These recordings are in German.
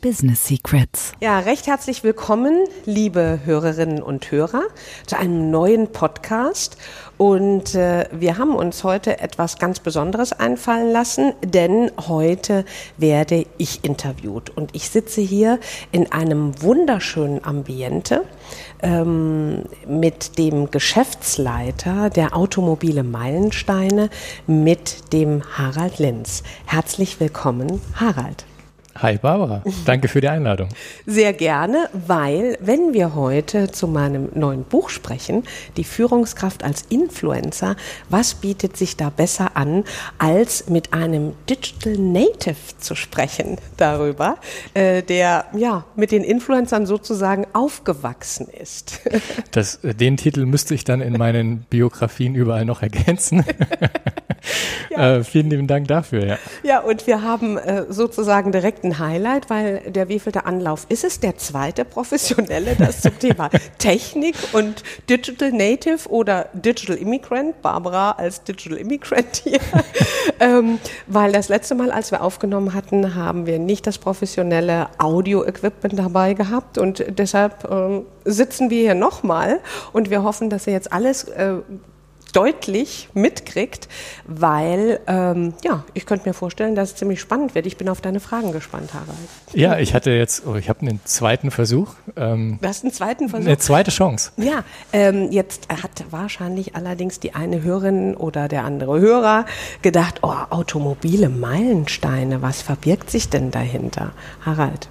Business Secrets. Ja, recht herzlich willkommen, liebe Hörerinnen und Hörer, zu einem neuen Podcast. Und äh, wir haben uns heute etwas ganz Besonderes einfallen lassen, denn heute werde ich interviewt. Und ich sitze hier in einem wunderschönen Ambiente ähm, mit dem Geschäftsleiter der Automobile Meilensteine, mit dem Harald Linz. Herzlich willkommen, Harald. Hi Barbara, danke für die Einladung. Sehr gerne, weil wenn wir heute zu meinem neuen Buch sprechen, die Führungskraft als Influencer, was bietet sich da besser an, als mit einem Digital Native zu sprechen darüber, äh, der ja mit den Influencern sozusagen aufgewachsen ist. Das, äh, den Titel müsste ich dann in meinen Biografien überall noch ergänzen. ja. äh, vielen lieben Dank dafür. Ja, ja und wir haben äh, sozusagen direkt ein Highlight, weil der wievielte Anlauf ist es? Der zweite professionelle, das zum Thema Technik und Digital Native oder Digital Immigrant, Barbara als Digital Immigrant hier. ähm, weil das letzte Mal, als wir aufgenommen hatten, haben wir nicht das professionelle Audio-Equipment dabei gehabt und deshalb ähm, sitzen wir hier nochmal und wir hoffen, dass ihr jetzt alles äh, deutlich mitkriegt, weil ähm, ja, ich könnte mir vorstellen, dass es ziemlich spannend wird. Ich bin auf deine Fragen gespannt, Harald. Ja, ich hatte jetzt, oh, ich habe einen zweiten Versuch. Ähm, du hast einen zweiten Versuch? Eine zweite Chance. Ja, ähm, jetzt hat wahrscheinlich allerdings die eine Hörerin oder der andere Hörer gedacht, oh, automobile Meilensteine, was verbirgt sich denn dahinter? Harald.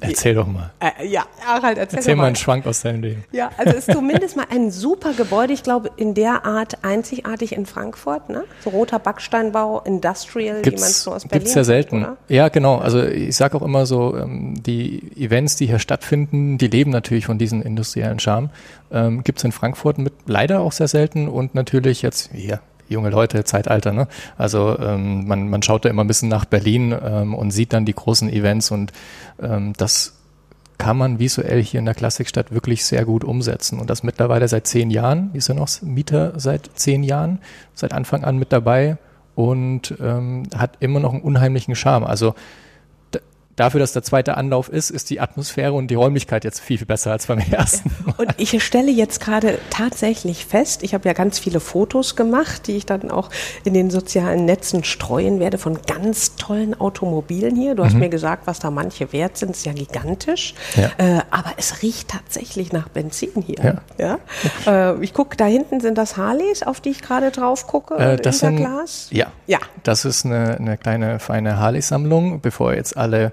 Erzähl doch mal. Äh, ja, Harald, erzähl, erzähl mal. einen Schwank aus deinem Leben. Ja, also es ist zumindest mal ein super Gebäude, ich glaube in der Art einzigartig in Frankfurt, ne? So roter Backsteinbau, Industrial, gibt's, wie man es so aus Berlin Gibt's ja selten. Oder? Ja, genau. Also ich sage auch immer so, ähm, die Events, die hier stattfinden, die leben natürlich von diesen industriellen Charme. Ähm, gibt's in Frankfurt mit leider auch sehr selten und natürlich jetzt hier junge Leute, Zeitalter. Ne? Also ähm, man, man schaut da immer ein bisschen nach Berlin ähm, und sieht dann die großen Events und ähm, das kann man visuell hier in der Klassikstadt wirklich sehr gut umsetzen. Und das mittlerweile seit zehn Jahren. Wir sind noch Mieter seit zehn Jahren, seit Anfang an mit dabei und ähm, hat immer noch einen unheimlichen Charme. Also dafür, dass der zweite Anlauf ist, ist die Atmosphäre und die Räumlichkeit jetzt viel, viel besser als beim ersten. Und ich stelle jetzt gerade tatsächlich fest, ich habe ja ganz viele Fotos gemacht, die ich dann auch in den sozialen Netzen streuen werde von ganz tollen Automobilen hier. Du hast mhm. mir gesagt, was da manche wert sind, ist ja gigantisch. Ja. Äh, aber es riecht tatsächlich nach Benzin hier. Ja. ja? Äh, ich gucke, da hinten sind das Harleys, auf die ich gerade drauf gucke, äh, das sind, Glas. Ja. ja, das ist eine, eine kleine feine Harley-Sammlung, bevor jetzt alle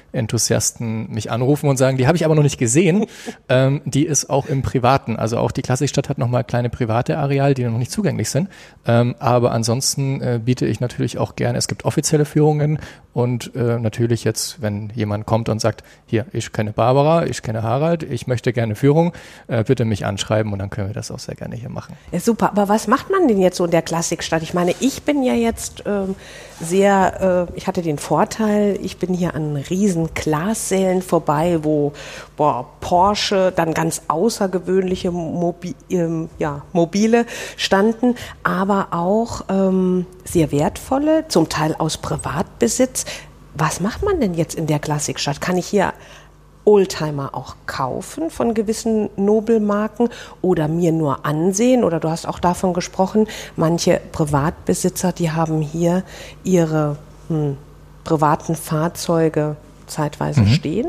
Enthusiasten mich anrufen und sagen, die habe ich aber noch nicht gesehen. ähm, die ist auch im Privaten. Also auch die Klassikstadt hat nochmal kleine private Areale, die noch nicht zugänglich sind. Ähm, aber ansonsten äh, biete ich natürlich auch gerne, es gibt offizielle Führungen und äh, natürlich jetzt, wenn jemand kommt und sagt, hier, ich kenne Barbara, ich kenne Harald, ich möchte gerne Führung, äh, bitte mich anschreiben und dann können wir das auch sehr gerne hier machen. Ja, super, aber was macht man denn jetzt so in der Klassikstadt? Ich meine, ich bin ja jetzt ähm, sehr, äh, ich hatte den Vorteil, ich bin hier an riesen Glassälen vorbei, wo boah, Porsche, dann ganz außergewöhnliche Mobi ähm, ja, Mobile standen, aber auch ähm, sehr wertvolle, zum Teil aus Privatbesitz. Was macht man denn jetzt in der Klassikstadt? Kann ich hier Oldtimer auch kaufen von gewissen Nobelmarken oder mir nur ansehen? Oder du hast auch davon gesprochen, manche Privatbesitzer, die haben hier ihre hm, privaten Fahrzeuge zeitweise mhm. stehen.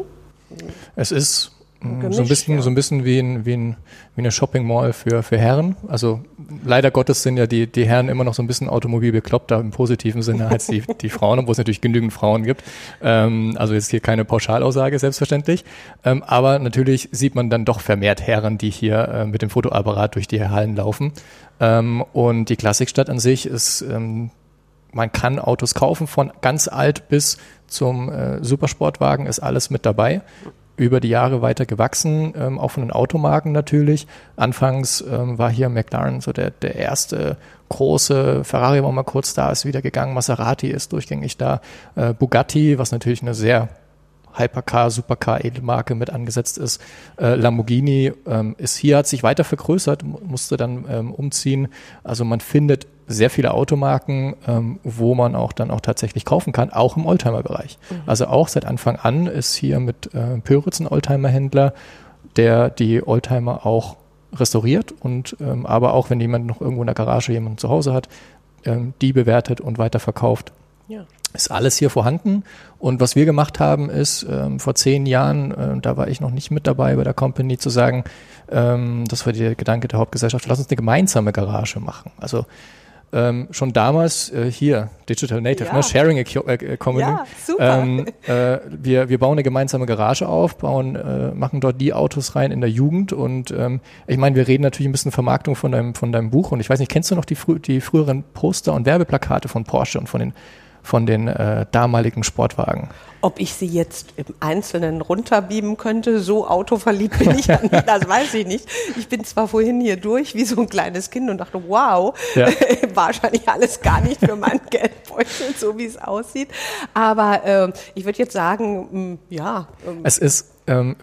Es ist Gemischt, so ein bisschen, ja. so ein bisschen wie, ein, wie, ein, wie eine Shopping Mall für, für Herren. Also leider Gottes sind ja die, die Herren immer noch so ein bisschen automobil bekloppter im positiven Sinne als die, die Frauen, obwohl es natürlich genügend Frauen gibt. Ähm, also jetzt hier keine Pauschalaussage, selbstverständlich. Ähm, aber natürlich sieht man dann doch vermehrt Herren, die hier äh, mit dem Fotoapparat durch die Hallen laufen. Ähm, und die Klassikstadt an sich ist, ähm, man kann Autos kaufen von ganz alt bis zum äh, Supersportwagen ist alles mit dabei. Über die Jahre weiter gewachsen, ähm, auch von den Automarken natürlich. Anfangs ähm, war hier McLaren so der, der erste große, Ferrari war mal kurz da, ist wieder gegangen, Maserati ist durchgängig da, äh, Bugatti, was natürlich eine sehr Hypercar, Supercar, Edelmarke mit angesetzt ist. Äh, Lamborghini ähm, ist hier, hat sich weiter vergrößert, musste dann ähm, umziehen. Also man findet sehr viele Automarken, ähm, wo man auch dann auch tatsächlich kaufen kann, auch im Oldtimer-Bereich. Mhm. Also auch seit Anfang an ist hier mit äh, Pöritz ein Oldtimer-Händler, der die Oldtimer auch restauriert und ähm, aber auch, wenn jemand noch irgendwo in der Garage jemanden zu Hause hat, ähm, die bewertet und weiterverkauft. Ja. Ist alles hier vorhanden. Und was wir gemacht haben, ist ähm, vor zehn Jahren, äh, da war ich noch nicht mit dabei bei der Company, zu sagen, ähm, das war der Gedanke der Hauptgesellschaft, lass uns eine gemeinsame Garage machen. Also ähm, schon damals äh, hier, Digital Native, ja. ne, Sharing Economy. Ja, super. Ähm, äh, wir, wir bauen eine gemeinsame Garage auf, bauen, äh, machen dort die Autos rein in der Jugend und ähm, ich meine, wir reden natürlich ein bisschen Vermarktung von deinem, von deinem Buch und ich weiß nicht, kennst du noch die, frü die früheren Poster und Werbeplakate von Porsche und von den von den äh, damaligen Sportwagen. Ob ich sie jetzt im Einzelnen runterbeamen könnte, so autoverliebt bin ich dann nicht, das weiß ich nicht. Ich bin zwar vorhin hier durch wie so ein kleines Kind und dachte, wow, ja. wahrscheinlich alles gar nicht für meinen Geldbeutel, so wie es aussieht. Aber äh, ich würde jetzt sagen, mh, mm, ja. Ähm, es ist ähm,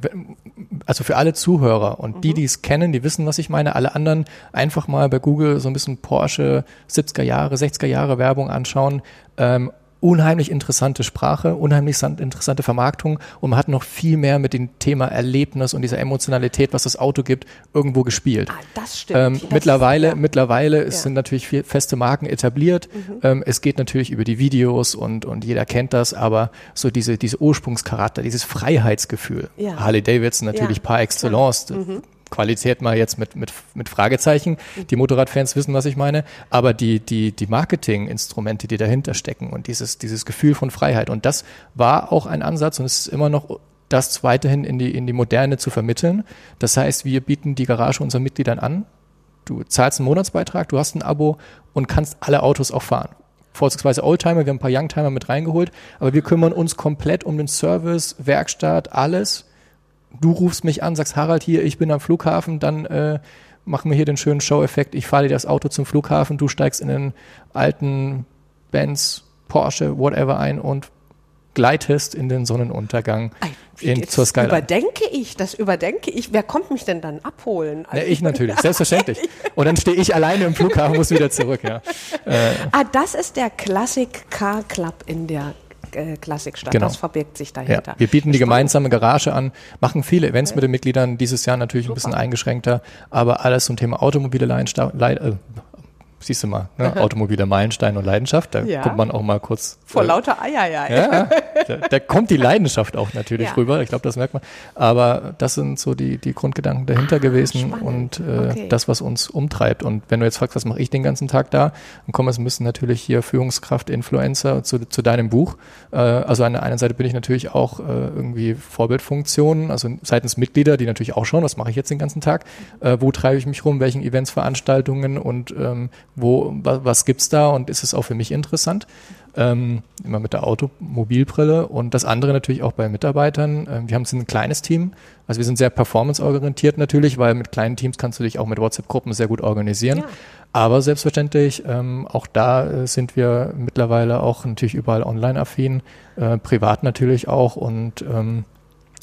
also für alle Zuhörer und die, mhm. die es kennen, die wissen, was ich meine. Alle anderen einfach mal bei Google so ein bisschen Porsche 70er Jahre, 60er Jahre Werbung anschauen. Ähm, unheimlich interessante Sprache, unheimlich interessante Vermarktung und man hat noch viel mehr mit dem Thema Erlebnis und dieser Emotionalität, was das Auto gibt, irgendwo gespielt. Ah, das stimmt. Ähm, das mittlerweile, ist, ja. mittlerweile ja. sind natürlich viel feste Marken etabliert. Mhm. Ähm, es geht natürlich über die Videos und, und jeder kennt das, aber so diese, diese Ursprungscharakter, dieses Freiheitsgefühl. Ja. Harley Davidson natürlich par excellence. Mhm Qualität mal jetzt mit, mit, mit Fragezeichen. Die Motorradfans wissen, was ich meine. Aber die, die, die Marketinginstrumente, die dahinter stecken und dieses, dieses Gefühl von Freiheit. Und das war auch ein Ansatz und es ist immer noch das weiterhin in die, in die Moderne zu vermitteln. Das heißt, wir bieten die Garage unseren Mitgliedern an. Du zahlst einen Monatsbeitrag, du hast ein Abo und kannst alle Autos auch fahren vorzugsweise Oldtimer, wir haben ein paar Youngtimer mit reingeholt, aber wir kümmern uns komplett um den Service, Werkstatt, alles du rufst mich an, sagst Harald hier, ich bin am Flughafen, dann äh, machen wir hier den schönen Show-Effekt. Ich fahre dir das Auto zum Flughafen, du steigst in den alten Benz, Porsche, whatever ein und gleitest in den Sonnenuntergang in, zur Skyline. Überdenke ich, das überdenke ich. Wer kommt mich denn dann abholen? Also ja, ich natürlich, selbstverständlich. Und dann stehe ich alleine im Flughafen, muss wieder zurück. Ja. Äh. Ah, das ist der Classic Car Club in der äh, Klassikstadt. Genau. Das verbirgt sich dahinter. Ja, wir bieten die gemeinsame Garage an, machen viele Events okay. mit den Mitgliedern, dieses Jahr natürlich Super. ein bisschen eingeschränkter, aber alles zum Thema automobile Leidenschaft, äh, siehst du mal, ne? automobile Meilenstein und Leidenschaft, da ja. kommt man auch mal kurz. Vor äh, lauter Eier, ja. ja da, da, kommt die Leidenschaft auch natürlich ja. rüber, ich glaube, das merkt man. Aber das sind so die, die Grundgedanken dahinter ah, gewesen spannend. und äh, okay. das, was uns umtreibt. Und wenn du jetzt fragst, was mache ich den ganzen Tag da, dann kommen es müssen natürlich hier Führungskraft, Influencer zu, zu deinem Buch. Äh, also an der einen Seite bin ich natürlich auch äh, irgendwie Vorbildfunktionen, also seitens Mitglieder, die natürlich auch schauen, was mache ich jetzt den ganzen Tag, äh, wo treibe ich mich rum, welchen Events, Veranstaltungen und ähm, wo, was, gibt's da und ist es auch für mich interessant? Ähm, immer mit der Automobilbrille und das andere natürlich auch bei Mitarbeitern. Ähm, wir haben ein kleines Team, also wir sind sehr performanceorientiert natürlich, weil mit kleinen Teams kannst du dich auch mit WhatsApp-Gruppen sehr gut organisieren. Ja. Aber selbstverständlich, ähm, auch da äh, sind wir mittlerweile auch natürlich überall online affin, äh, privat natürlich auch und ähm,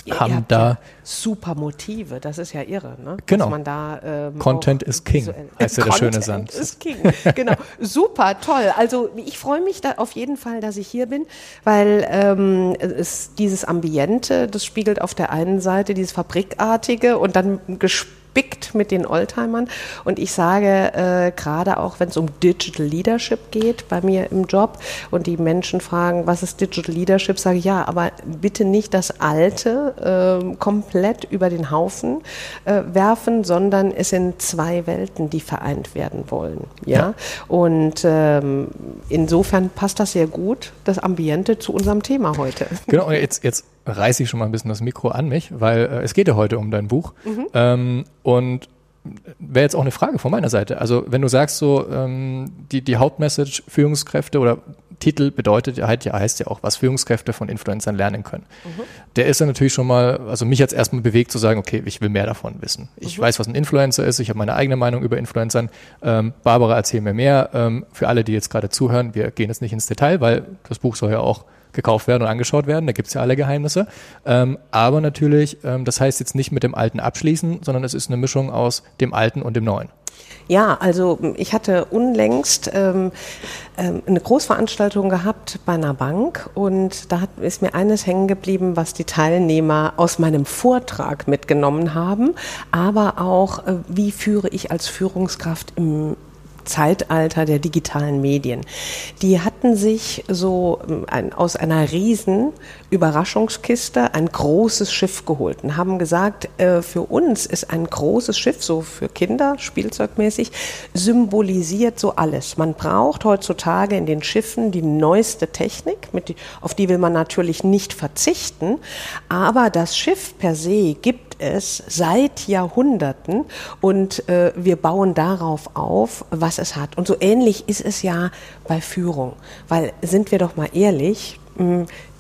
Ihr, haben da ja super Motive. Das ist ja irre, ne? Genau. da, ähm, Content is King, heißt ja der schöne Sand. Is King. Genau. super, toll. Also ich freue mich da auf jeden Fall, dass ich hier bin, weil ähm, es dieses Ambiente, das spiegelt auf der einen Seite dieses Fabrikartige und dann gespürt gespickt mit den Oldtimern. Und ich sage, äh, gerade auch wenn es um Digital Leadership geht bei mir im Job und die Menschen fragen, was ist Digital Leadership, sage ich ja, aber bitte nicht das Alte äh, komplett über den Haufen äh, werfen, sondern es sind zwei Welten, die vereint werden wollen. Ja. ja. Und ähm, insofern passt das sehr gut, das Ambiente zu unserem Thema heute. Genau, jetzt, jetzt reiße ich schon mal ein bisschen das Mikro an mich, weil äh, es geht ja heute um dein Buch. Mhm. Ähm, und wäre jetzt auch eine Frage von meiner Seite. Also wenn du sagst so, ähm, die, die Hauptmessage Führungskräfte oder Titel bedeutet ja, heißt ja auch, was Führungskräfte von Influencern lernen können. Mhm. Der ist dann natürlich schon mal, also mich jetzt erstmal bewegt zu sagen, okay, ich will mehr davon wissen. Ich mhm. weiß, was ein Influencer ist, ich habe meine eigene Meinung über Influencern. Ähm, Barbara, erzähl mir mehr. Ähm, für alle, die jetzt gerade zuhören, wir gehen jetzt nicht ins Detail, weil das Buch soll ja auch gekauft werden und angeschaut werden. Da gibt's ja alle Geheimnisse. Ähm, aber natürlich, ähm, das heißt jetzt nicht mit dem Alten abschließen, sondern es ist eine Mischung aus dem Alten und dem Neuen. Ja, also ich hatte unlängst ähm, ähm, eine Großveranstaltung gehabt bei einer Bank und da hat, ist mir eines hängen geblieben, was die Teilnehmer aus meinem Vortrag mitgenommen haben, aber auch, äh, wie führe ich als Führungskraft im Zeitalter der digitalen Medien. Die hatten sich so ähm, ein, aus einer riesen Überraschungskiste ein großes Schiff geholt und haben gesagt, äh, für uns ist ein großes Schiff, so für Kinder, spielzeugmäßig, symbolisiert so alles. Man braucht heutzutage in den Schiffen die neueste Technik, mit auf die will man natürlich nicht verzichten, aber das Schiff per se gibt es seit Jahrhunderten und äh, wir bauen darauf auf, was es hat. Und so ähnlich ist es ja bei Führung, weil sind wir doch mal ehrlich,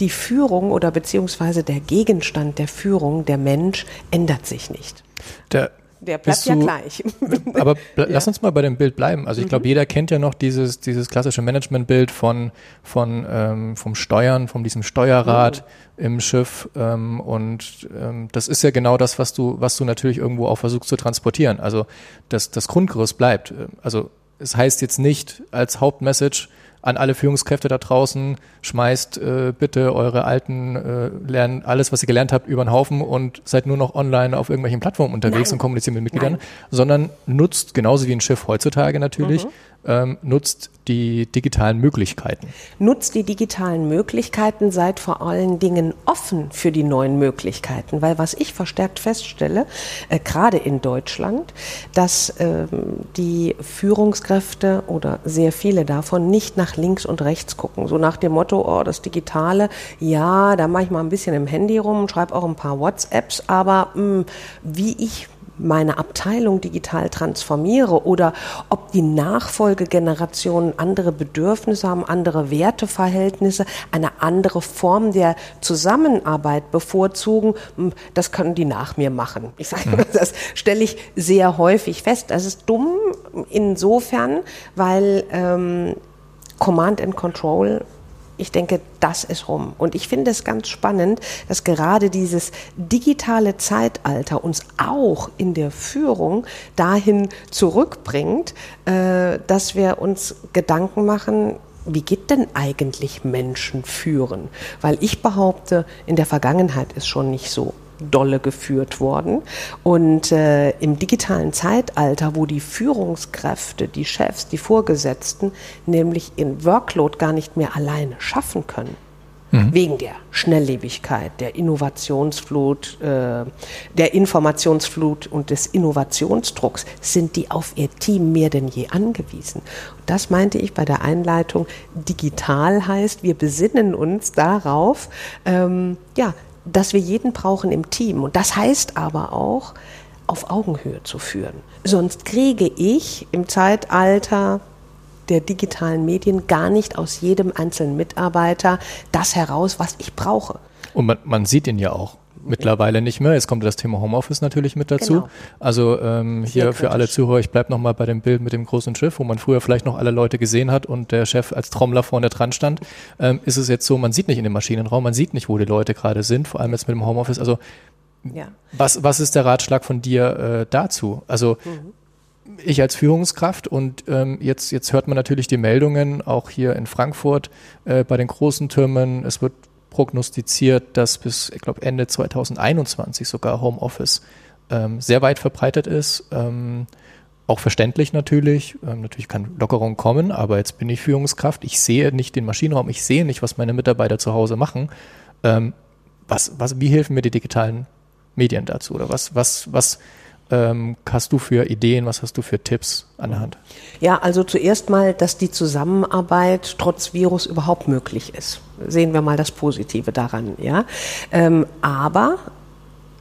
die Führung oder beziehungsweise der Gegenstand der Führung, der Mensch, ändert sich nicht. Der der bleibt ja gleich. Aber ja. lass uns mal bei dem Bild bleiben. Also ich mhm. glaube, jeder kennt ja noch dieses, dieses klassische Managementbild von, von ähm, vom Steuern, von diesem Steuerrad mhm. im Schiff. Ähm, und ähm, das ist ja genau das, was du, was du natürlich irgendwo auch versuchst zu transportieren. Also das, das Grundgerüst bleibt. Also es heißt jetzt nicht als Hauptmessage, an alle Führungskräfte da draußen, schmeißt äh, bitte eure alten, äh, lernen alles, was ihr gelernt habt, über den Haufen und seid nur noch online auf irgendwelchen Plattformen unterwegs Nein. und kommuniziert mit Mitgliedern, Nein. sondern nutzt genauso wie ein Schiff heutzutage natürlich, mhm ähm, nutzt die digitalen Möglichkeiten. Nutzt die digitalen Möglichkeiten, seid vor allen Dingen offen für die neuen Möglichkeiten, weil was ich verstärkt feststelle, äh, gerade in Deutschland, dass ähm, die Führungskräfte oder sehr viele davon nicht nach links und rechts gucken, so nach dem Motto, oh, das Digitale, ja, da mache ich mal ein bisschen im Handy rum, schreibe auch ein paar WhatsApps, aber mh, hm, wie ich meine Abteilung digital transformiere oder ob die Nachfolgegenerationen andere Bedürfnisse haben, andere Werteverhältnisse, eine andere Form der Zusammenarbeit bevorzugen, hm, das können die nach mir machen. Ich sage, mhm. das stelle ich sehr häufig fest. Das ist dumm insofern, weil ähm, Command and Control ich denke, das ist rum. Und ich finde es ganz spannend, dass gerade dieses digitale Zeitalter uns auch in der Führung dahin zurückbringt, äh, dass wir uns Gedanken machen, wie geht denn eigentlich Menschen führen? Weil ich behaupte, in der Vergangenheit ist schon nicht so dolle geführt worden. Und äh, im digitalen Zeitalter, wo die Führungskräfte, die Chefs, die Vorgesetzten nämlich ihren Workload gar nicht mehr alleine schaffen können, mhm. wegen der Schnelllebigkeit, der Innovationsflut, äh, der Informationsflut und des Innovationsdrucks, sind die auf ihr Team mehr denn je angewiesen. Und das meinte ich bei der Einleitung. Digital heißt, wir besinnen uns darauf, ähm, ja, dass wir jeden brauchen im Team. Und das heißt aber auch, auf Augenhöhe zu führen. Sonst kriege ich im Zeitalter der digitalen Medien gar nicht aus jedem einzelnen Mitarbeiter das heraus, was ich brauche. Und man, man sieht ihn ja auch mittlerweile nicht mehr. Jetzt kommt das Thema Homeoffice natürlich mit dazu. Genau. Also ähm, hier für alle Zuhörer, ich bleibe nochmal bei dem Bild mit dem großen Schiff, wo man früher vielleicht noch alle Leute gesehen hat und der Chef als Trommler vorne dran stand. Ähm, ist es jetzt so, man sieht nicht in dem Maschinenraum, man sieht nicht, wo die Leute gerade sind, vor allem jetzt mit dem Homeoffice. Also ja. was, was ist der Ratschlag von dir äh, dazu? Also mhm ich als Führungskraft und ähm, jetzt, jetzt hört man natürlich die Meldungen, auch hier in Frankfurt äh, bei den großen Türmen, es wird prognostiziert, dass bis, ich glaube, Ende 2021 sogar Homeoffice ähm, sehr weit verbreitet ist. Ähm, auch verständlich natürlich. Ähm, natürlich kann Lockerung kommen, aber jetzt bin ich Führungskraft. Ich sehe nicht den Maschinenraum, ich sehe nicht, was meine Mitarbeiter zu Hause machen. Ähm, was, was, wie helfen mir die digitalen Medien dazu? Oder was, was, was ähm, hast du für Ideen, was hast du für Tipps an der Hand? Ja, also zuerst mal, dass die Zusammenarbeit trotz Virus überhaupt möglich ist. Sehen wir mal das Positive daran, ja. Ähm, aber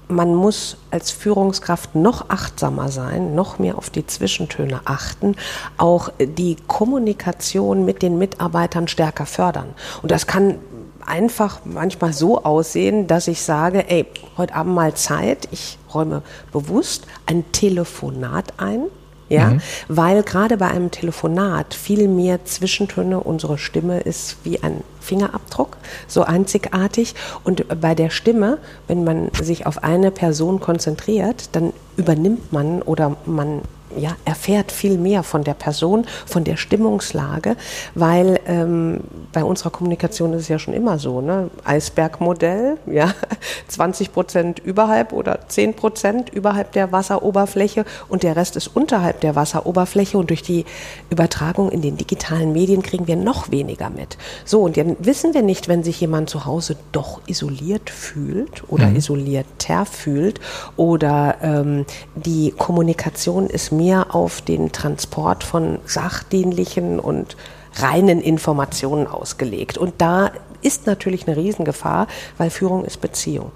man muss als Führungskraft noch achtsamer sein, noch mehr auf die Zwischentöne achten, auch die Kommunikation mit den Mitarbeitern stärker fördern. Und das kann einfach manchmal so aussehen, dass ich sage, ey, heute Abend mal Zeit, ich räume bewusst ein Telefonat ein, ja, mhm. weil gerade bei einem Telefonat viel mehr Zwischentöne, unsere Stimme ist wie ein Fingerabdruck, so einzigartig. Und bei der Stimme, wenn man sich auf eine Person konzentriert, dann übernimmt man oder man ja, erfährt viel mehr von der Person, von der Stimmungslage, weil ähm, bei unserer Kommunikation ist es ja schon immer so, ne? Eisbergmodell, ja, 20 Prozent überhalb oder 10 Prozent überhalb der Wasseroberfläche und der Rest ist unterhalb der Wasseroberfläche und durch die Übertragung in den digitalen Medien kriegen wir noch weniger mit. So, und dann wissen wir nicht, wenn sich jemand zu Hause doch isoliert fühlt oder mhm. isolierter fühlt oder ähm, die Kommunikation ist mehr mehr auf den Transport von sachdienlichen und reinen Informationen ausgelegt. Und da ist natürlich eine Riesengefahr, weil Führung ist Beziehung.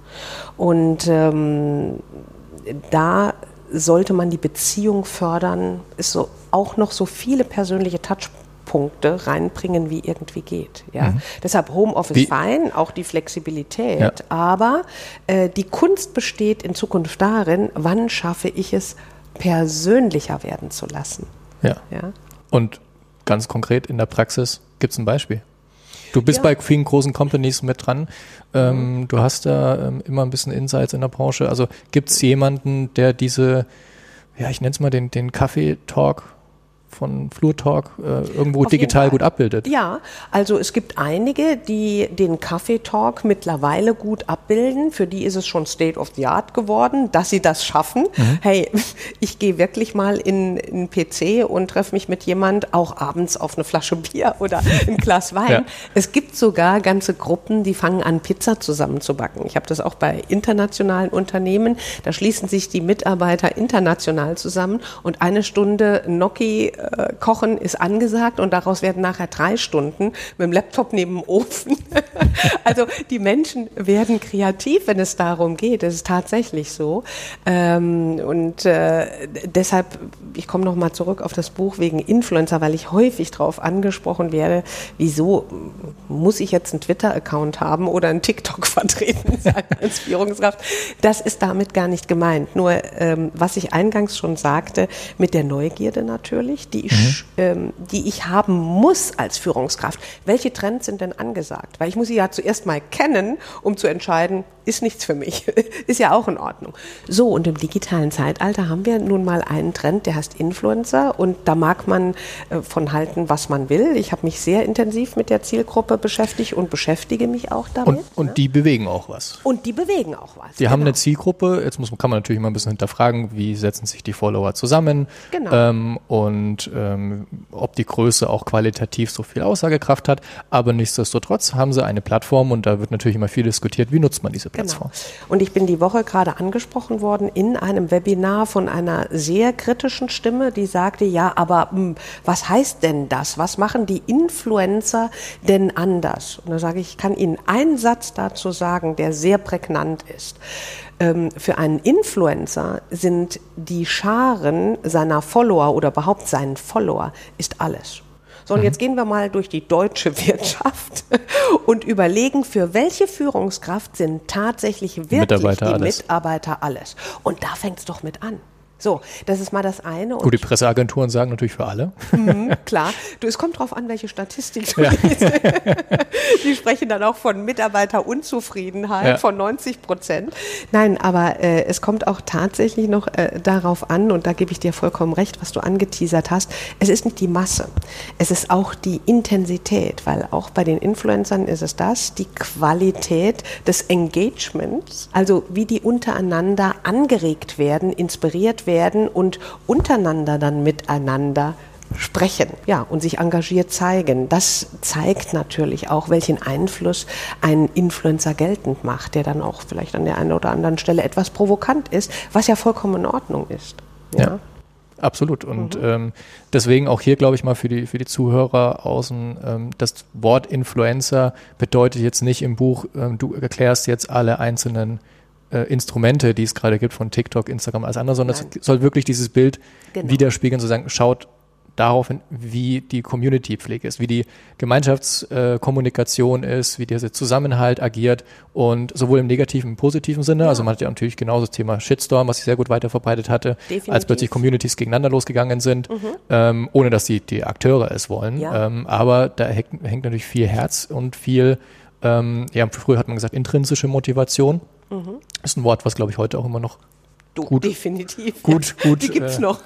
Und ähm, da sollte man die Beziehung fördern, ist so auch noch so viele persönliche Touchpunkte reinbringen, wie irgendwie geht. Ja? Mhm. Deshalb Homeoffice wie? fein, auch die Flexibilität. Ja. Aber äh, die Kunst besteht in Zukunft darin, wann schaffe ich es, persönlicher werden zu lassen. Ja. ja? Und ganz konkret in der Praxis gibt es ein Beispiel. Du bist ja. bei vielen großen Companies mit dran. Ähm, mhm. Du hast da ähm, immer ein bisschen Insights in der Branche. Also gibt es jemanden, der diese, ja, ich nenne es mal den, den Kaffee-Talk von Flurtalk äh, irgendwo Auf digital gut abbildet. Ja, also es gibt einige, die den Kaffeetalk mittlerweile gut abbilden. Für die ist es schon State of the Art geworden, dass sie das schaffen. Mhm. Hey, ich gehe wirklich mal in, in PC und treffe mich mit jemand auch abends auf eine Flasche Bier oder ein Glas Wein. Ja. Es gibt sogar ganze Gruppen, die fangen an, Pizza zusammenzubacken. Ich habe das auch bei internationalen Unternehmen. Da schließen sich die Mitarbeiter international zusammen und eine Stunde Gnocchi äh, Kochen ist angesagt und daraus werden nachher drei Stunden mit dem Laptop neben dem Ofen. also die Menschen werden kreativ, wenn es darum geht. Das ist tatsächlich so. Ähm, und äh, deshalb, ich komme noch mal zurück auf das Buch wegen Influencer, weil ich häufig darauf angesprochen werde, wieso muss ich jetzt einen Twitter-Account haben oder einen TikTok vertreten sein als Führungskraft? Das ist damit gar nicht gemeint. Nur, ähm, was ich eingangs schon sagte, mit der Neugierde natürlich, die ich, mhm. ähm, die ich haben muss als Führungskraft. Welche Trends sind denn angesagt? Weil ich muss sie ja zuerst mal kennen, um zu entscheiden, ist nichts für mich. ist ja auch in Ordnung. So, und im digitalen Zeitalter haben wir nun mal einen Trend, der heißt Influencer und da mag man äh, von halten, was man will. Ich habe mich sehr intensiv mit der Zielgruppe beschäftigt und beschäftige mich auch damit. Und, und ne? die bewegen auch was. Und die bewegen auch was. Die genau. haben eine Zielgruppe, jetzt muss, kann man natürlich mal ein bisschen hinterfragen, wie setzen sich die Follower zusammen genau. ähm, und ähm, ob die Größe auch qualitativ so viel Aussagekraft hat. Aber nichtsdestotrotz haben sie eine Plattform und da wird natürlich immer viel diskutiert, wie nutzt man diese Plattform. Genau. Und ich bin die Woche gerade angesprochen worden in einem Webinar von einer sehr kritischen Stimme, die sagte, ja, aber mh, hm, was heißt denn das? Was machen die Influencer denn anders? Und da sage ich, ich kann Ihnen einen Satz dazu sagen, der sehr prägnant ist für einen Influencer sind die Scharen seiner Follower oder überhaupt seinen Follower ist alles. So, und mhm. jetzt gehen wir mal durch die deutsche Wirtschaft und überlegen, für welche Führungskraft sind tatsächlich wirklich Mitarbeiter die alles. Mitarbeiter alles. Und da fängt es doch mit an. So, das ist mal das eine. Gut, die Presseagenturen sagen natürlich für alle. Mhm, klar. Du, es kommt darauf an, welche Statistik du ja. liest. die sprechen dann auch von Mitarbeiterunzufriedenheit ja. von 90 Prozent. Nein, aber äh, es kommt auch tatsächlich noch äh, darauf an, und da gebe ich dir vollkommen recht, was du angeteasert hast. Es ist nicht die Masse. Es ist auch die Intensität, weil auch bei den Influencern ist es das, die Qualität des Engagements, also wie die untereinander angeregt werden, inspiriert werden werden und untereinander dann miteinander sprechen, ja, und sich engagiert zeigen. Das zeigt natürlich auch, welchen Einfluss ein Influencer geltend macht, der dann auch vielleicht an der einen oder anderen Stelle etwas provokant ist, was ja vollkommen in Ordnung ist. Ja. ja. Absolut. Und mhm. ähm, deswegen auch hier, glaube ich mal, für die, für die Zuhörer außen, ähm, das Wort Influencer bedeutet jetzt nicht im Buch, ähm, du erklärst jetzt alle einzelnen äh, Instrumente, die es gerade gibt von TikTok, Instagram, alles andere, sondern es soll wirklich dieses Bild genau. widerspiegeln, zu sagen, schaut darauf hin, wie die Community-Pflege ist, wie die Gemeinschaftskommunikation äh, ist, wie dieser Zusammenhalt agiert und sowohl im negativen, im positiven Sinne, ja. also man hat ja natürlich genauso das Thema Shitstorm, was sich sehr gut weiter verbreitet hatte, Definitiv. als plötzlich Communities gegeneinander losgegangen sind, mhm. ähm, ohne dass die, die Akteure es wollen. Ja. Ähm, aber da hängt, hängt, natürlich viel Herz und viel, ähm, ja, früher hat man gesagt, intrinsische Motivation. Mhm. Ist ein Wort, was glaube ich heute auch immer noch Du, gut, definitiv. Gut, gut. Die gibt's äh, noch.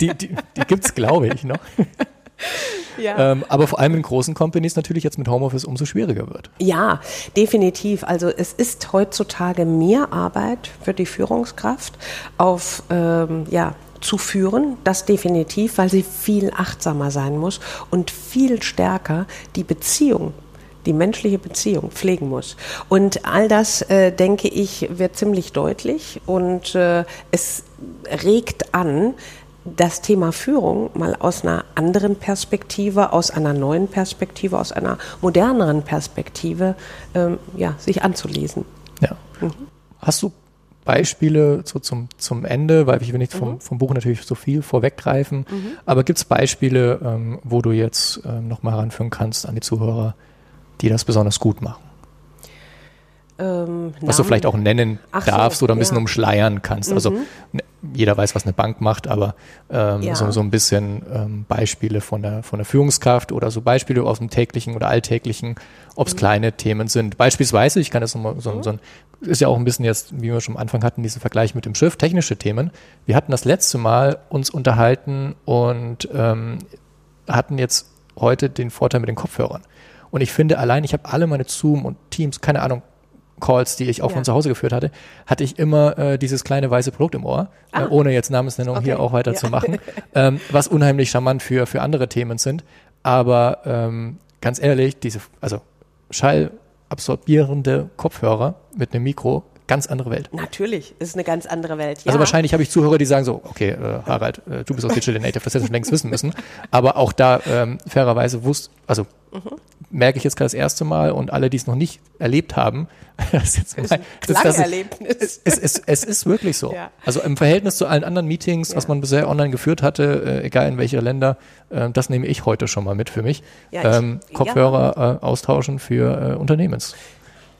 Die, die, die gibt's, glaube ich, noch. Ja. Ähm, aber vor allem in großen Companies natürlich jetzt mit Homeoffice umso schwieriger wird. Ja, definitiv. Also es ist heutzutage mehr Arbeit für die Führungskraft auf ähm, ja, zu führen, das definitiv, weil sie viel achtsamer sein muss und viel stärker die Beziehung die menschliche Beziehung pflegen muss. Und all das, äh, denke ich, wird ziemlich deutlich und äh, es regt an, das Thema Führung mal aus einer anderen Perspektive, aus einer neuen Perspektive, aus einer moderneren Perspektive ähm, ja, sich anzulesen. Ja. Mhm. Hast du Beispiele so zum, zum Ende, weil ich will nicht vom, mhm. vom Buch natürlich so viel vorweggreifen, mhm. aber gibt es Beispiele, ähm, wo du jetzt ähm, nochmal heranführen kannst an die Zuhörer, die das besonders gut machen? Ähm, was du vielleicht auch nennen Ach darfst so, oder ein bisschen ja. umschleiern kannst. Also mhm. Ne, jeder weiß, was eine Bank macht, aber ähm, ja. so, so ein bisschen ähm, Beispiele von der, von der Führungskraft oder so Beispiele aus dem täglichen oder alltäglichen, ob es mhm. kleine Themen sind. Beispielsweise, ich kann das nochmal so, mhm. so ein, ist ja auch ein bisschen jetzt, wie wir schon am Anfang hatten, diesen Vergleich mit dem Schiff, technische Themen. Wir hatten das letzte Mal uns unterhalten und ähm, hatten jetzt heute den Vorteil mit den Kopfhörern. Und ich finde allein, ich habe alle meine Zoom und Teams, keine Ahnung, Calls, die ich auch ja. von zu Hause geführt hatte, hatte ich immer äh, dieses kleine weiße Produkt im Ohr, äh, ah. äh, ohne jetzt Namensnennung okay. hier auch weiter ja. zu machen, ähm, was unheimlich charmant für, für andere Themen sind. Aber ähm, ganz ehrlich, diese, also schallabsorbierende Kopfhörer mit einem Mikro ganz andere Welt. Natürlich, ist eine ganz andere Welt. Ja. Also wahrscheinlich habe ich Zuhörer, die sagen so, okay, äh, Harald, äh, du bist auch Digital Native, das hättest du schon längst wissen müssen. Aber auch da ähm, fairerweise wusst, also mhm. Merke ich jetzt gerade das erste Mal und alle, die es noch nicht erlebt haben, das ist jetzt mal, das, das, Erlebnis. Es, es, es, ist wirklich so. Ja. Also im Verhältnis zu allen anderen Meetings, ja. was man bisher online geführt hatte, äh, egal in welche Länder, äh, das nehme ich heute schon mal mit für mich. Ja, ich, ähm, Kopfhörer äh, austauschen für äh, Unternehmens.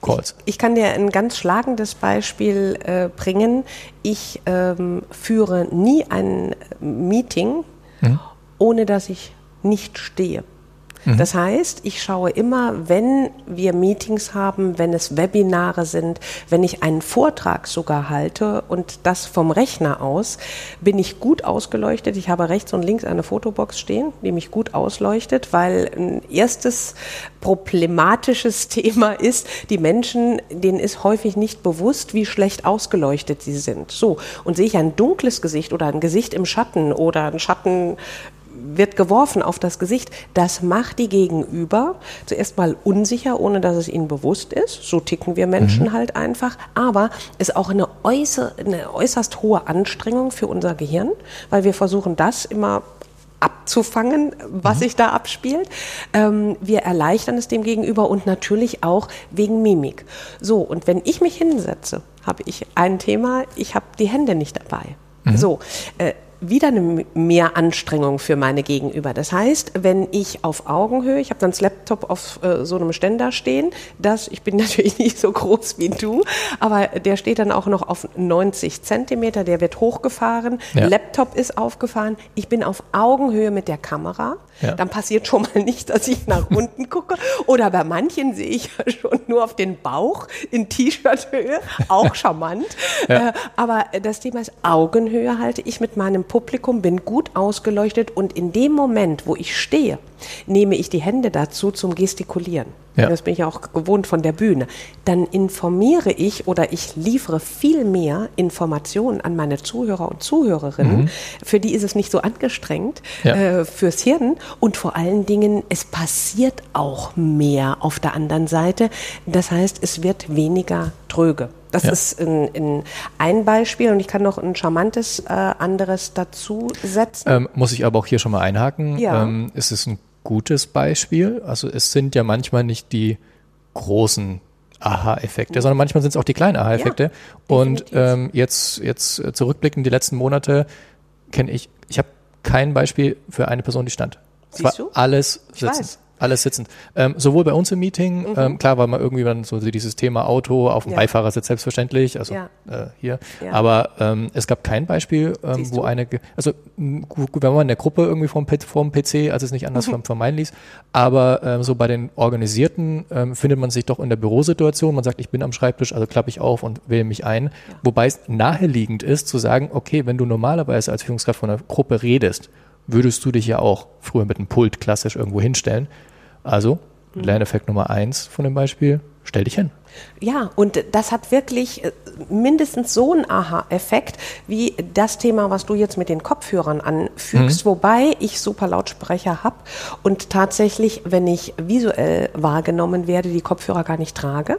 Ich, ich, kann dir ein ganz schlagendes Beispiel äh, bringen. Ich ähm, führe nie ein Meeting, mhm. ohne dass ich nicht stehe. Mhm. Das heißt, ich schaue immer, wenn wir Meetings haben, wenn es Webinare sind, wenn ich einen Vortrag sogar halte und das vom Rechner aus, bin ich gut ausgeleuchtet. Ich habe rechts und links eine Fotobox stehen, die mich gut ausleuchtet, weil ein erstes problematisches Thema ist, die Menschen, denen ist häufig nicht bewusst, wie schlecht ausgeleuchtet sie sind. So, und sehe ich ein dunkles Gesicht oder ein Gesicht im Schatten oder ein Schatten wird geworfen auf das Gesicht. Das macht die Gegenüber zuerst mal unsicher, ohne dass es ihnen bewusst ist. So ticken wir Menschen mhm. halt einfach. Aber ist auch eine, äußer, eine äußerst hohe Anstrengung für unser Gehirn, weil wir versuchen, das immer abzufangen, was mhm. sich da abspielt. Ähm, wir erleichtern es dem Gegenüber und natürlich auch wegen Mimik. So, und wenn ich mich hinsetze, habe ich ein Thema, ich habe die Hände nicht dabei. Mhm. So, äh, wieder eine Mehranstrengung für meine Gegenüber. Das heißt, wenn ich auf Augenhöhe, ich habe dann das Laptop auf äh, so einem Ständer stehen, das, ich bin natürlich nicht so groß wie du, aber der steht dann auch noch auf 90 Zentimeter, der wird hochgefahren, ja. Laptop ist aufgefahren, ich bin auf Augenhöhe mit der Kamera, ja. dann passiert schon mal nicht, dass ich nach unten gucke oder bei manchen sehe ich schon nur auf den Bauch in T-Shirt-Höhe, auch charmant, ja. äh, aber das Thema ist Augenhöhe halte ich mit meinem Publikum, bin gut ausgeleuchtet und in dem Moment, wo ich stehe, nehme ich die Hände dazu zum Gestikulieren. Ja. Das bin ich ja auch gewohnt von der Bühne. Dann informiere ich oder ich liefere viel mehr Informationen an meine Zuhörer und Zuhörerinnen. Mhm. Für die ist es nicht so angestrengt, ja. äh, fürs Hirn. Und vor allen Dingen, es passiert auch mehr auf der anderen Seite. Das heißt, es wird weniger tröge. Das ja. ist ein, ein, ein, Beispiel und ich kann noch ein charmantes äh, anderes dazu setzen. Ähm, muss ich aber auch hier schon mal einhaken. Ja. Ähm, es ist ein gutes Beispiel. Also es sind ja manchmal nicht die großen Aha-Effekte, sondern manchmal sind es auch die kleinen Aha-Effekte. Ja, und ähm, jetzt, jetzt zurückblickend die letzten Monate kenne ich, ich habe kein Beispiel für eine Person, die stand. Es war alles Ich sitzend. weiß. Mhm. Alles sitzend. Ähm, sowohl bei uns im Meeting, ähm, klar war mal irgendwie dann so dieses Thema Auto auf dem Ja. Beifahrersitz selbstverständlich, also Ja. äh, hier. Ja. Aber ähm, es gab kein Beispiel, ähm, wo du? eine, also wenn man in der Gruppe irgendwie vom, vom PC, als es nicht Mhm. anders verm- vermeiden ließ, aber ähm, so bei den Organisierten ähm, findet man sich doch in der Bürosituation, man sagt, ich bin am Schreibtisch, also klappe ich auf und wähle mich ein, wobei es naheliegend ist zu sagen, okay, wenn du normalerweise als Führungskraft von einer Gruppe redest, würdest du dich ja auch früher mit einem Pult klassisch irgendwo hinstellen. Also, Mhm. Lerneffekt Nummer eins von dem Beispiel, stell dich hin. Ja, und das hat wirklich äh, mindestens so einen Aha-Effekt wie das Thema, was du jetzt mit den Kopfhörern anfügst, wobei ich super Lautsprecher habe und tatsächlich, wenn ich visuell wahrgenommen werde, die Kopfhörer gar nicht trage.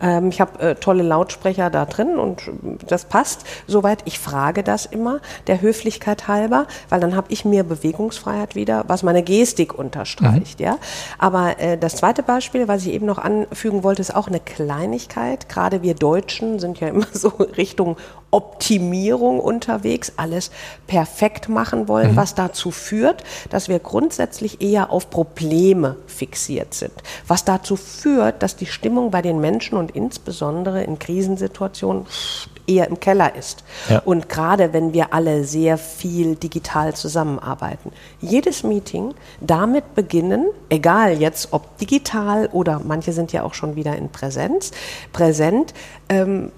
Ähm, ich habe äh, tolle Lautsprecher da drin und äh, das passt soweit. Ich frage das immer, der Höflichkeit halber, weil dann habe ich mehr Bewegungsfreiheit wieder, was meine Gestik unterstreicht. Ja? Aber äh, das zweite Beispiel, was ich eben noch anfügen wollte, ist auch eine Kleinigkeit. Gerade wir Deutschen sind ja immer so Richtung Optimierung unterwegs, alles perfekt machen wollen, was dazu führt, dass wir grundsätzlich eher auf Probleme fixiert sind. Was dazu führt, dass die Stimmung bei den Menschen und insbesondere in Krisensituationen eher im Keller ist. Ja. Und gerade wenn wir alle sehr viel digital zusammenarbeiten. Jedes Meeting damit beginnen, egal jetzt ob digital oder manche sind ja auch schon wieder in Präsenz, präsent, ähm,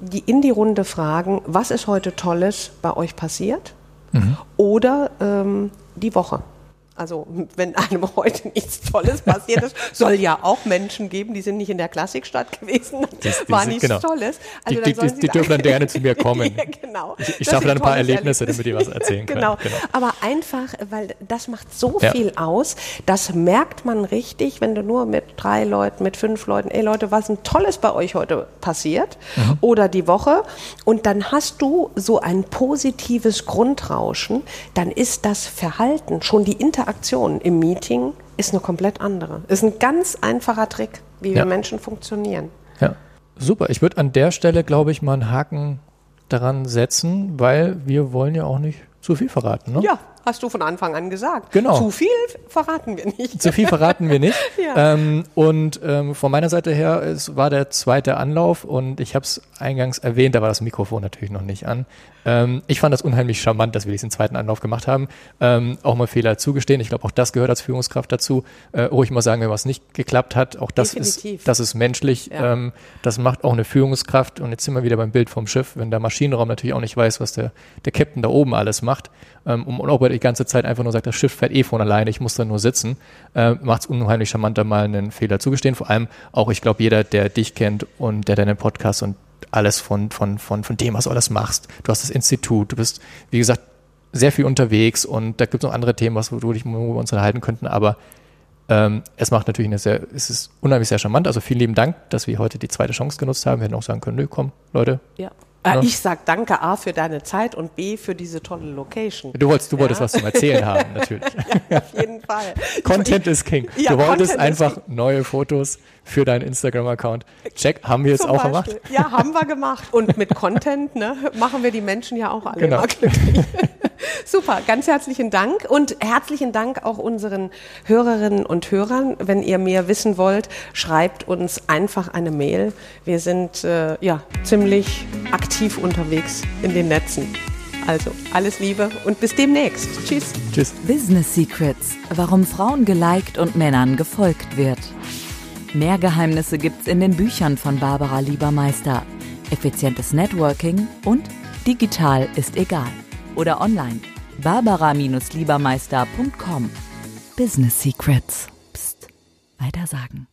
die in die Runde fragen, was ist heute Tolles bei euch passiert? Oder ähm, die Woche. Also wenn einem heute nichts Tolles passiert ist, soll ja auch Menschen geben, die sind nicht in der Klassikstadt gewesen, Das- war nichts genau. Tolles. Die- die- die- die dürfen dann gerne zu mir kommen. ja, genau. Ich- ich schaffe dann ein paar Erlebnisse, Erlebnis. damit die was erzählen können. genau. Genau. Aber einfach, weil das macht so Ja. viel aus, das merkt man richtig, wenn du nur mit drei Leuten, mit fünf Leuten, ey Leute, was ein Tolles bei euch heute passiert Mhm. oder die Woche und dann hast du so ein positives Grundrauschen, dann ist das Verhalten, schon die Interaktion im Meeting ist eine komplett andere. Ist ein ganz einfacher Trick, wie wir Ja. Menschen funktionieren. Ja, super. Ich würde an der Stelle, glaube ich, mal einen Haken daran setzen, weil wir wollen ja auch nicht zu viel verraten. Ne? Ja, hast du von Anfang an gesagt. Genau. Zu viel verraten wir nicht. Zu viel verraten wir nicht. Ja. ähm, und ähm, von meiner Seite her, es war der zweite Anlauf und ich habe es eingangs erwähnt, da war das Mikrofon natürlich noch nicht an. Ähm, ich fand das unheimlich charmant, dass wir diesen zweiten Anlauf gemacht haben. Ähm, auch mal Fehler zugestehen. Ich glaube, auch das gehört als Führungskraft dazu. Äh, ruhig mal sagen, wenn was nicht geklappt hat. Auch das Definitiv. ist, das ist menschlich. Ja. Ähm, das macht auch eine Führungskraft. Und jetzt sind wir wieder beim Bild vom Schiff. Wenn der Maschinenraum natürlich auch nicht weiß, was der, der Captain da oben alles macht, ähm, und ob er die ganze Zeit einfach nur sagt, das Schiff fährt eh von alleine, ich muss da nur sitzen, äh, macht es unheimlich charmanter, mal einen Fehler zugestehen. Vor allem auch, ich glaube, jeder, der dich kennt und der deinen Podcast und alles von, von, von, von dem, was du alles machst. Du hast das Institut, du bist, wie gesagt, sehr viel unterwegs und da gibt es noch andere Themen, was, du dich, wir uns unterhalten könnten, aber ähm, es macht natürlich eine sehr, es ist unheimlich sehr charmant. Also vielen lieben Dank, dass wir heute die zweite Chance genutzt haben. Wir hätten auch sagen können, nö, komm, Leute. Ja. Äh. Ich sag danke A für deine Zeit und B für diese tolle Location. Du wolltest, du wolltest Ja. was zum Erzählen haben, natürlich. Ja, auf jeden Fall. Content is King. Ja, du wolltest Content einfach neue Fotos für deinen Instagram-Account. Check, haben wir jetzt Zum auch Beispiel. gemacht. Ja, haben wir gemacht. Und mit Content ne, machen wir die Menschen ja auch alle Genau. glücklich. Super, ganz herzlichen Dank und herzlichen Dank auch unseren Hörerinnen und Hörern. Wenn ihr mehr wissen wollt, schreibt uns einfach eine Mail. Wir sind äh, ja ziemlich aktiv unterwegs in den Netzen. Also alles Liebe und bis demnächst. Tschüss. Tschüss. Business Secrets, warum Frauen geliked und Männern gefolgt wird. Mehr Geheimnisse gibt's in den Büchern von Barbara Liebermeister. Effizientes Networking und digital ist egal. Oder online. Barbara-Liebermeister.com. Business Secrets. Psst. Weitersagen.